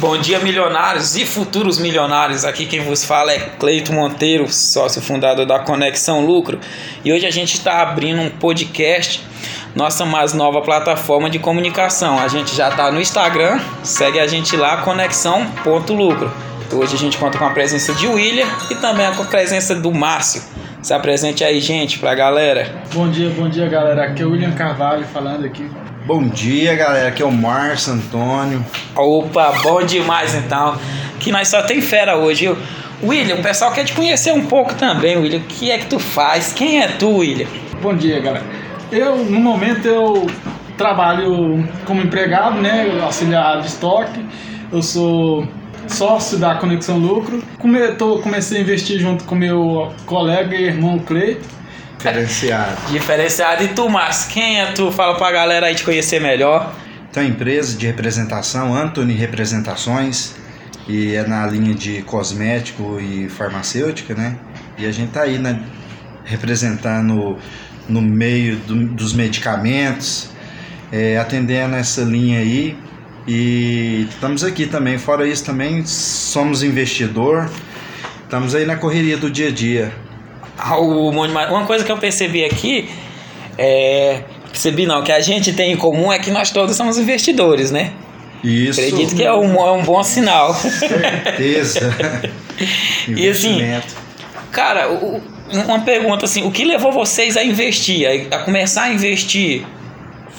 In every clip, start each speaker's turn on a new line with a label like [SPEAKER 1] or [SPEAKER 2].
[SPEAKER 1] Bom dia, milionários e futuros milionários. Aqui quem vos fala é Cleito Monteiro, sócio fundador da Conexão Lucro. E hoje a gente está abrindo um podcast, nossa mais nova plataforma de comunicação. A gente já está no Instagram, segue a gente lá, conexão.lucro. Hoje a gente conta com a presença de William e também com a presença do Márcio. Se apresente aí, gente, pra galera.
[SPEAKER 2] Bom dia, bom dia, galera. Aqui é o William Carvalho falando aqui.
[SPEAKER 3] Bom dia, galera. Aqui é o Márcio Antônio.
[SPEAKER 1] Opa, bom demais então. Que nós só tem fera hoje, viu? William, o pessoal quer te conhecer um pouco também, William. O que é que tu faz? Quem é tu, William?
[SPEAKER 2] Bom dia, galera. Eu, no momento, eu trabalho como empregado, né? Auxiliar de estoque. Eu sou sócio da Conexão Lucro. Come, tô, comecei a investir junto com meu colega e irmão Cleito.
[SPEAKER 3] Diferenciado.
[SPEAKER 1] Diferenciado. E tu, Márcio, quem é tu? Fala pra galera aí te conhecer melhor.
[SPEAKER 3] Então, empresa de representação, Anthony Representações, e é na linha de cosmético e farmacêutica, né? E a gente tá aí, né? Representando no meio do, dos medicamentos, é, atendendo essa linha aí. E estamos aqui também. Fora isso, também somos investidor. Estamos aí na correria do dia a dia.
[SPEAKER 1] Uma coisa que eu percebi aqui é. Percebi não, que a gente tem em comum é que nós todos somos investidores, né?
[SPEAKER 3] Isso.
[SPEAKER 1] Acredito que é um, é um bom sinal.
[SPEAKER 3] Certeza.
[SPEAKER 1] e assim, cara, uma pergunta assim, o que levou vocês a investir, a começar a investir?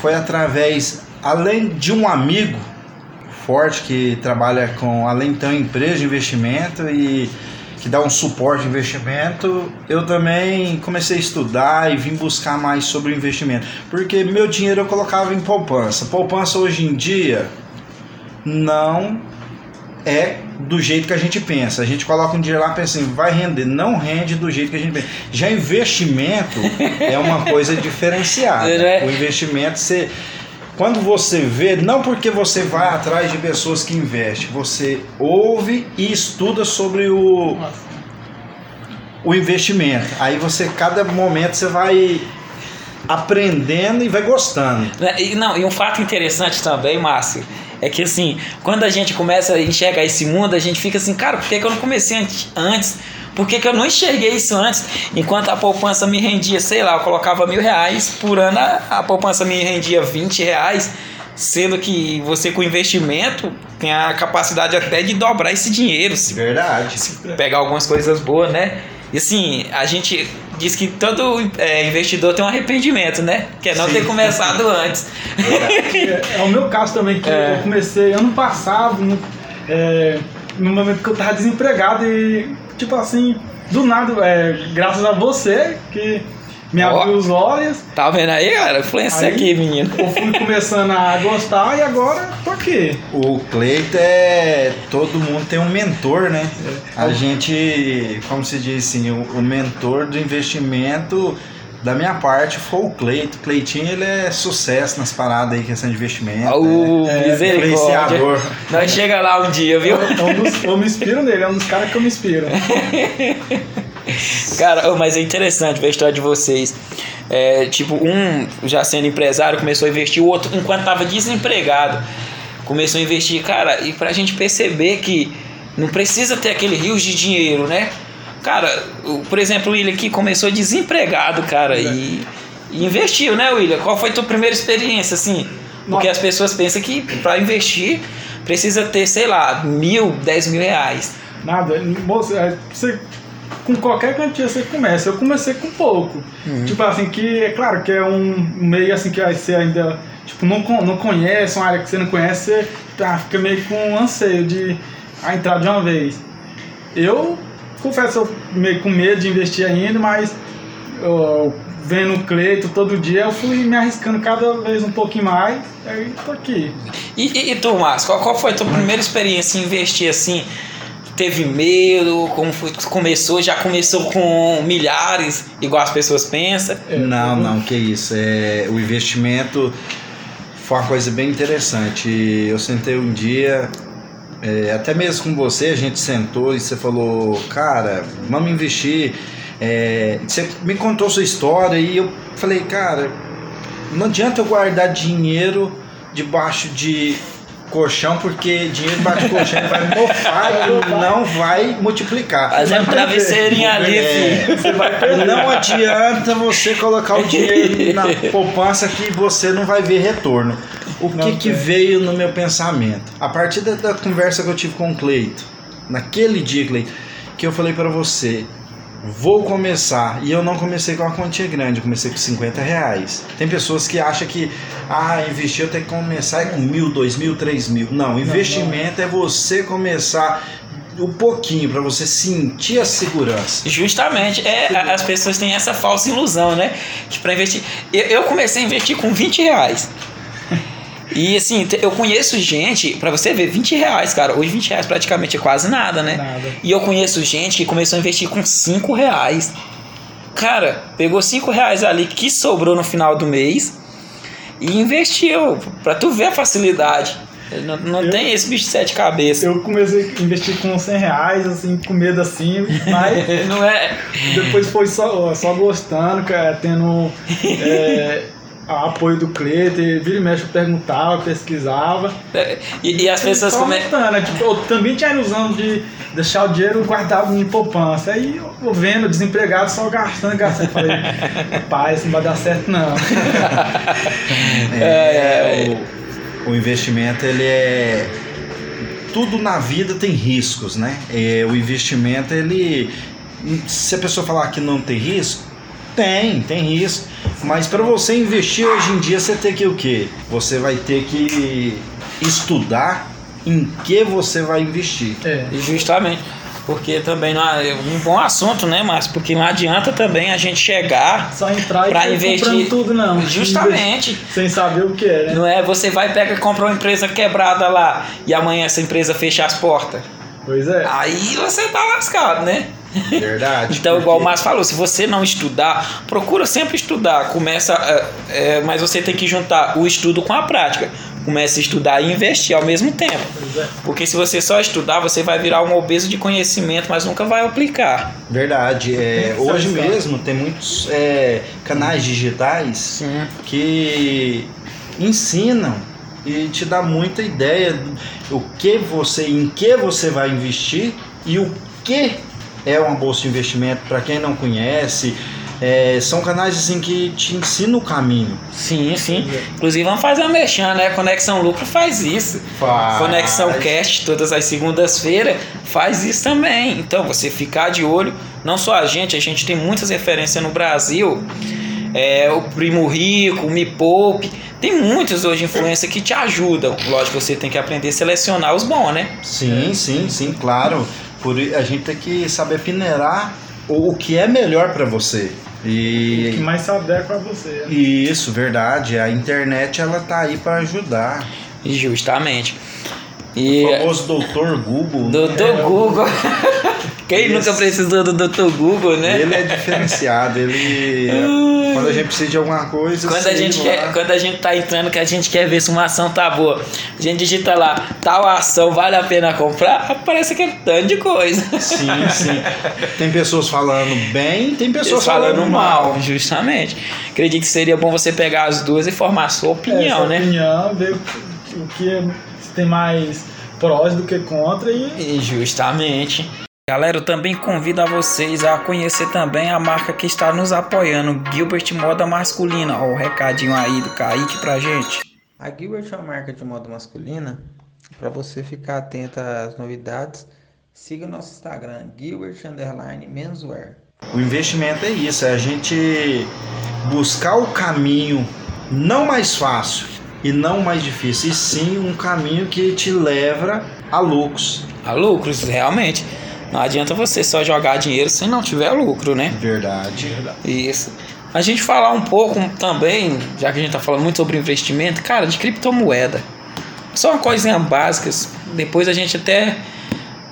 [SPEAKER 3] Foi através, além de um amigo que trabalha com, além de ter uma empresa de investimento e que dá um suporte de investimento, eu também comecei a estudar e vim buscar mais sobre o investimento. Porque meu dinheiro eu colocava em poupança. Poupança hoje em dia não é do jeito que a gente pensa. A gente coloca um dinheiro lá e pensa assim, vai render. Não rende do jeito que a gente pensa. Já investimento é uma coisa diferenciada.
[SPEAKER 1] É.
[SPEAKER 3] O investimento, você quando você vê, não porque você vai atrás de pessoas que investem, você ouve e estuda sobre o, o investimento. Aí você, cada momento, você vai aprendendo e vai gostando.
[SPEAKER 1] Não, e um fato interessante também, Márcio, é que assim, quando a gente começa a enxergar esse mundo, a gente fica assim, cara, por que, que eu não comecei antes? Por que, que eu não enxerguei isso antes? Enquanto a poupança me rendia, sei lá, eu colocava mil reais por ano, a poupança me rendia 20 reais, sendo que você com investimento tem a capacidade até de dobrar esse dinheiro. Se
[SPEAKER 3] Verdade.
[SPEAKER 1] Se pegar algumas coisas boas, né? E assim, a gente diz que todo é, investidor tem um arrependimento, né? Que é não Sim. ter começado antes.
[SPEAKER 2] É, é, o meu caso também, que é. eu comecei ano passado, no, é, no momento que eu tava desempregado e tipo assim, do nada, é, graças a você que me abriu os olhos.
[SPEAKER 1] Tá vendo aí, galera? Influência aqui, menino.
[SPEAKER 2] Eu fui começando a gostar e agora tô aqui.
[SPEAKER 3] O Cleito é. Todo mundo tem um mentor, né? É. A gente, como se diz assim, o, o mentor do investimento da minha parte foi o Cleito. O Cleitinho ele é sucesso nas paradas aí, questão de investimento.
[SPEAKER 1] O é, misericórdia. Nós chega lá um dia, viu?
[SPEAKER 2] Eu, eu, eu me inspiro nele, é um dos caras que eu me inspiro.
[SPEAKER 1] Cara, mas é interessante ver a história de vocês. É, tipo, um já sendo empresário começou a investir, o outro, enquanto tava desempregado, começou a investir. Cara, e pra gente perceber que não precisa ter aquele rio de dinheiro, né? Cara, por exemplo, o William aqui começou desempregado, cara, e, e, investiu, né, William? Qual foi a tua primeira experiência, assim? Porque as pessoas pensam que para investir precisa ter, sei lá, mil, dez mil reais.
[SPEAKER 2] Nada, moça, é, você, com qualquer quantia você começa. Eu comecei com pouco. Uhum. Tipo assim, que é claro que é um meio assim que você ainda tipo, não, não conhece, uma área que você não conhece, você tá, fica meio com anseio de a entrar de uma vez. Eu confesso, eu meio com medo de investir ainda, mas eu, vendo o Cleito todo dia, eu fui me arriscando cada vez um pouquinho mais, aí tô aqui.
[SPEAKER 1] E, e, e tu, Márcio, qual, qual foi a tua primeira experiência em investir assim? Teve medo? Como foi, começou? Já começou com milhares, igual as pessoas pensam?
[SPEAKER 3] Não, não, que isso. É, o investimento foi uma coisa bem interessante. Eu sentei um dia, é, até mesmo com você, a gente sentou e você falou, cara, vamos investir. É, você me contou sua história e eu falei, cara, não adianta eu guardar dinheiro debaixo de colchão, porque dinheiro debaixo do colchão vai mofar e não vai multiplicar.
[SPEAKER 1] Mas é um travesseirinho ali,
[SPEAKER 3] É.
[SPEAKER 1] filho. Você vai perder.
[SPEAKER 3] Não adianta você colocar o dinheiro na poupança que você não vai ver retorno. O que,
[SPEAKER 2] Não
[SPEAKER 3] que
[SPEAKER 2] tem.
[SPEAKER 3] veio no meu pensamento? A partir da, da conversa que eu tive com o Cleito, naquele dia, Cleito, que eu falei pra você, vou começar. E eu não comecei com uma quantia grande, eu comecei com 50 reais. Tem pessoas que acham que, ah, investir eu tenho que começar com mil, dois mil, três mil. Não, investimento é você começar um pouquinho para você sentir a segurança.
[SPEAKER 1] Justamente, é, a- as pessoas têm essa falsa ilusão, né? Que para investir. Eu, eu comecei a investir com 20 reais. E assim, eu conheço gente, pra você ver, 20 reais, cara. Hoje 20 reais praticamente é quase nada, né?
[SPEAKER 2] Nada.
[SPEAKER 1] E eu conheço gente que começou a investir com 5 reais. Cara, pegou 5 reais ali que sobrou no final do mês e investiu. Pra tu ver a facilidade. Não, não
[SPEAKER 2] Eu-
[SPEAKER 1] tem esse bicho de sete cabeças.
[SPEAKER 2] Eu comecei a investir com 100 reais, assim, com medo assim, mas
[SPEAKER 1] Não é.
[SPEAKER 2] depois foi só, só gostando, cara, tendo é, a- apoio do Cleiton, e vira e mexe eu perguntava, pesquisava.
[SPEAKER 1] é, E, e as pessoas
[SPEAKER 2] né? Tipo, eu também tinha a ilusão de deixar o dinheiro guardado em poupança. Aí eu vou vendo, desempregado, só gastando, gastando. Falei, pai, isso não vai dar certo não.
[SPEAKER 3] É, o, o investimento ele é tudo na vida tem riscos, né? É, o investimento ele se a pessoa falar que não tem risco, tem, tem risco. Mas para você investir hoje em dia você tem que o quê? Você vai ter que estudar em que você vai investir.
[SPEAKER 2] É.
[SPEAKER 1] Justamente. Porque também não é um bom assunto, né, Márcio? Porque não adianta também a gente chegar
[SPEAKER 2] Só entrar e
[SPEAKER 1] Pra investir-
[SPEAKER 2] comprando tudo, não.
[SPEAKER 1] justamente.
[SPEAKER 2] Sem saber o que é, né?
[SPEAKER 1] Não é você vai pega e compra uma empresa quebrada lá e amanhã essa empresa fecha as portas.
[SPEAKER 2] Pois é.
[SPEAKER 1] Aí você tá lascado, né?
[SPEAKER 3] Verdade.
[SPEAKER 1] Então, igual o
[SPEAKER 3] porque-
[SPEAKER 1] Márcio falou, se você não estudar, procura sempre estudar. Começa, é, é, mas você tem que juntar o estudo com a prática. Começa a estudar e investir ao mesmo tempo.
[SPEAKER 2] É.
[SPEAKER 1] Porque se você só estudar, você vai virar um obeso de conhecimento, mas nunca vai aplicar.
[SPEAKER 3] Verdade. É, hoje mesmo tem muitos é, canais digitais
[SPEAKER 1] Sim.
[SPEAKER 3] que ensinam e te dá muita ideia do o que você, em que você vai investir e o que é uma bolsa de investimento para quem não conhece. É, são canais assim que te ensinam o caminho.
[SPEAKER 1] Sim, sim. Inclusive, vamos fazer uma mexã, né? Conexão Lucro faz isso.
[SPEAKER 3] Faz.
[SPEAKER 1] Conexão Cast, todas as segundas-feiras, faz isso também. Então, você ficar de olho, não só a gente, a gente tem muitas referências no Brasil. É, o Primo Rico, o Me Poupe, tem muitos hoje influências que te ajudam. Lógico, você tem que aprender a selecionar os bons, né?
[SPEAKER 3] Sim, sim, sim, claro. Por, a gente tem que saber peneirar o, o que é melhor para você.
[SPEAKER 2] O que
[SPEAKER 3] E,
[SPEAKER 2] mais se adequa a você. né?
[SPEAKER 3] Isso, verdade. A internet ela tá aí para ajudar.
[SPEAKER 1] Justamente.
[SPEAKER 3] O
[SPEAKER 1] E
[SPEAKER 3] famoso doutor Google.
[SPEAKER 1] Doutor
[SPEAKER 2] É,
[SPEAKER 1] Google. Quem
[SPEAKER 3] Esse-
[SPEAKER 1] nunca precisou do Doutor Google, né?
[SPEAKER 3] Ele é diferenciado. Ele quando a gente precisa de alguma coisa,
[SPEAKER 1] Quando a, gente
[SPEAKER 3] lá.
[SPEAKER 1] quer, quando a gente tá entrando, que a gente quer ver se uma ação tá boa, a gente digita lá, tal ação vale a pena comprar, aparece aquele tanto de coisa.
[SPEAKER 3] Sim, sim. Tem pessoas falando bem, tem pessoas
[SPEAKER 1] falando,
[SPEAKER 3] falando,
[SPEAKER 1] mal, justamente. Acredito que seria bom você pegar as duas e formar a sua opinião,
[SPEAKER 2] Essa
[SPEAKER 1] né?
[SPEAKER 2] opinião, ver o que é, se tem mais prós do que contra e
[SPEAKER 1] E Justamente. Galera, eu também convido a vocês a conhecer também a marca que está nos apoiando, Gilbert Moda Masculina. Ó, o recadinho aí do Kaique pra gente.
[SPEAKER 4] A Gilbert é uma marca de moda masculina. Para você ficar atento às novidades, siga o nosso Instagram, Gilbert Underline Menswear.
[SPEAKER 3] O investimento é isso, é a gente buscar o caminho não mais fácil e não mais difícil, e sim um caminho que te leva a lucros.
[SPEAKER 1] A lucros, realmente. Não adianta você só jogar dinheiro se não tiver lucro, né?
[SPEAKER 3] Verdade.
[SPEAKER 1] Isso. A gente falar um pouco também, já que a gente tá falando muito sobre investimento, cara, de criptomoeda. Só uma coisinha básica. Depois a gente até,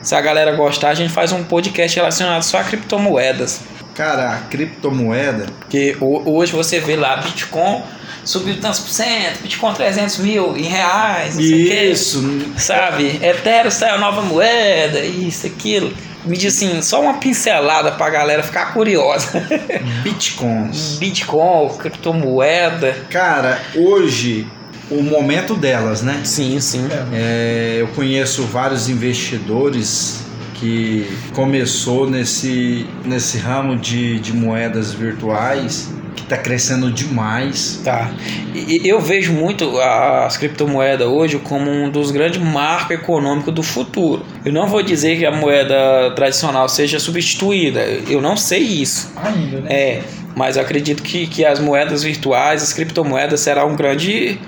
[SPEAKER 1] se a galera gostar, a gente faz um podcast relacionado só a criptomoedas.
[SPEAKER 3] Cara, a criptomoeda,
[SPEAKER 1] Porque ho- hoje você vê lá, Bitcoin subiu tantos por cento, Bitcoin 300 mil em reais, não sei quê.
[SPEAKER 3] isso,
[SPEAKER 1] Sabe? Ethereum saiu a nova moeda, isso, aquilo. Me diz assim, só uma pincelada pra galera ficar curiosa.
[SPEAKER 3] bitcoins.
[SPEAKER 1] Bitcoin, criptomoeda.
[SPEAKER 3] Cara, hoje o momento delas, né?
[SPEAKER 1] Sim, sim.
[SPEAKER 3] É, eu conheço vários investidores que começou nesse, nesse ramo de, de moedas virtuais que está crescendo demais.
[SPEAKER 1] Tá. E eu vejo muito as criptomoedas hoje como um dos grandes marcos econômicos do futuro. Eu não vou dizer que a moeda tradicional seja substituída. Eu não sei isso.
[SPEAKER 2] Ainda, né?
[SPEAKER 1] É, mas eu acredito que, que as moedas virtuais, as criptomoedas, será um grande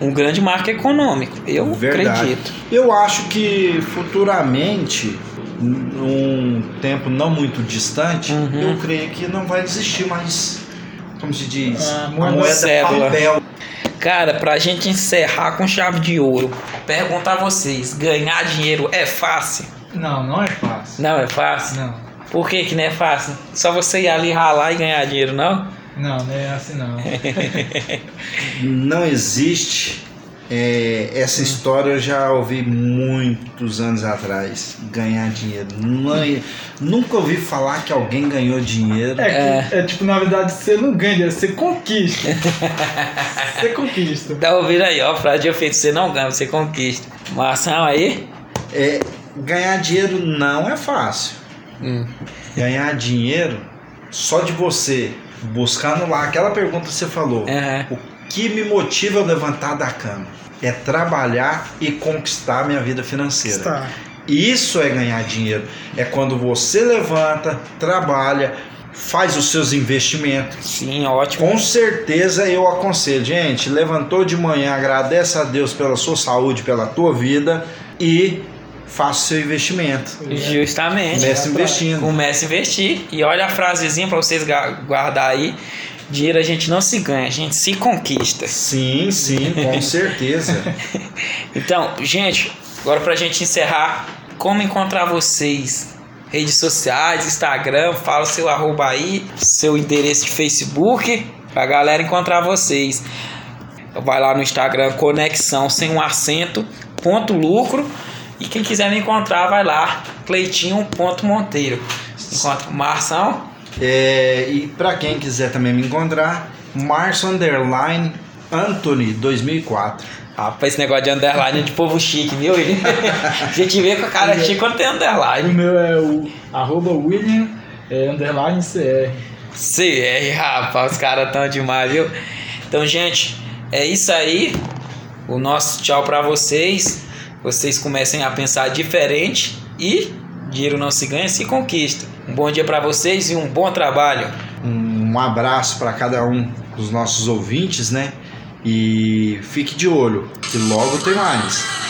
[SPEAKER 1] um grande marco econômico. Eu
[SPEAKER 3] Verdade.
[SPEAKER 1] acredito.
[SPEAKER 3] Eu acho que futuramente, num tempo não muito distante,
[SPEAKER 1] Uhum.
[SPEAKER 3] eu creio que não vai existir mais, como se diz,
[SPEAKER 2] Ah,
[SPEAKER 3] a
[SPEAKER 2] moeda
[SPEAKER 3] moeda
[SPEAKER 1] cédula.
[SPEAKER 3] papel.
[SPEAKER 1] Cara, pra gente encerrar com chave de ouro, perguntar a vocês: ganhar dinheiro é fácil?
[SPEAKER 2] Não, não é fácil.
[SPEAKER 1] Não é fácil?
[SPEAKER 2] Não,
[SPEAKER 1] Por que, que não é fácil? Só você ir ali ralar e ganhar dinheiro, não?
[SPEAKER 2] não, não é assim não.
[SPEAKER 3] Não existe. É, essa história eu já ouvi muitos anos atrás. Ganhar dinheiro. Não- nunca ouvi falar que alguém ganhou dinheiro.
[SPEAKER 2] É, que, é tipo, na verdade, você não ganha, você conquista. você conquista.
[SPEAKER 1] Tá ouvindo aí, ó, frase de efeito: você não ganha, você conquista. Marção aí?
[SPEAKER 3] É, ganhar dinheiro não é fácil.
[SPEAKER 1] Hum.
[SPEAKER 3] Ganhar dinheiro só de você buscando lá aquela pergunta que você falou.
[SPEAKER 1] É.
[SPEAKER 3] O que me motiva a levantar da cama? É trabalhar e conquistar a minha vida financeira.
[SPEAKER 2] Está.
[SPEAKER 3] Isso é ganhar dinheiro. É quando você levanta, trabalha, faz os seus investimentos.
[SPEAKER 1] Sim, ótimo.
[SPEAKER 3] Com certeza eu aconselho, gente, levantou de manhã, agradece a Deus pela sua saúde, pela tua vida e faça o seu investimento.
[SPEAKER 1] Justamente.
[SPEAKER 3] Comece investindo.
[SPEAKER 1] Comece a investir. E olha a frasezinha pra vocês guardar aí. Dinheiro a gente não se ganha, a gente se conquista.
[SPEAKER 3] Sim, sim, com certeza.
[SPEAKER 1] Então, gente, agora pra gente encerrar, como encontrar vocês? Redes sociais, Instagram, fala seu arroba aí, seu endereço de Facebook, pra galera encontrar vocês. Vai lá no Instagram, conexão sem um acento, ponto lucro. E quem quiser me encontrar, vai lá, cleitinho.monteiro. Encontra Marção.
[SPEAKER 3] É, e para quem quiser também me encontrar, Marcio Underline Anthony 2004.
[SPEAKER 1] Rapaz, esse negócio de underline é de povo chique, viu? A gente vê com a cara chique quando tem
[SPEAKER 2] O
[SPEAKER 1] underline.
[SPEAKER 2] meu é o arroba William é, underline CR.
[SPEAKER 1] CR, rapaz, os caras tão demais, viu? Então, gente, é isso aí. O nosso tchau pra vocês. Vocês comecem a pensar diferente e dinheiro não se ganha, se conquista. Um bom dia pra vocês e um bom trabalho.
[SPEAKER 3] Um abraço para cada um dos nossos ouvintes, né? E fique de olho, que logo tem mais.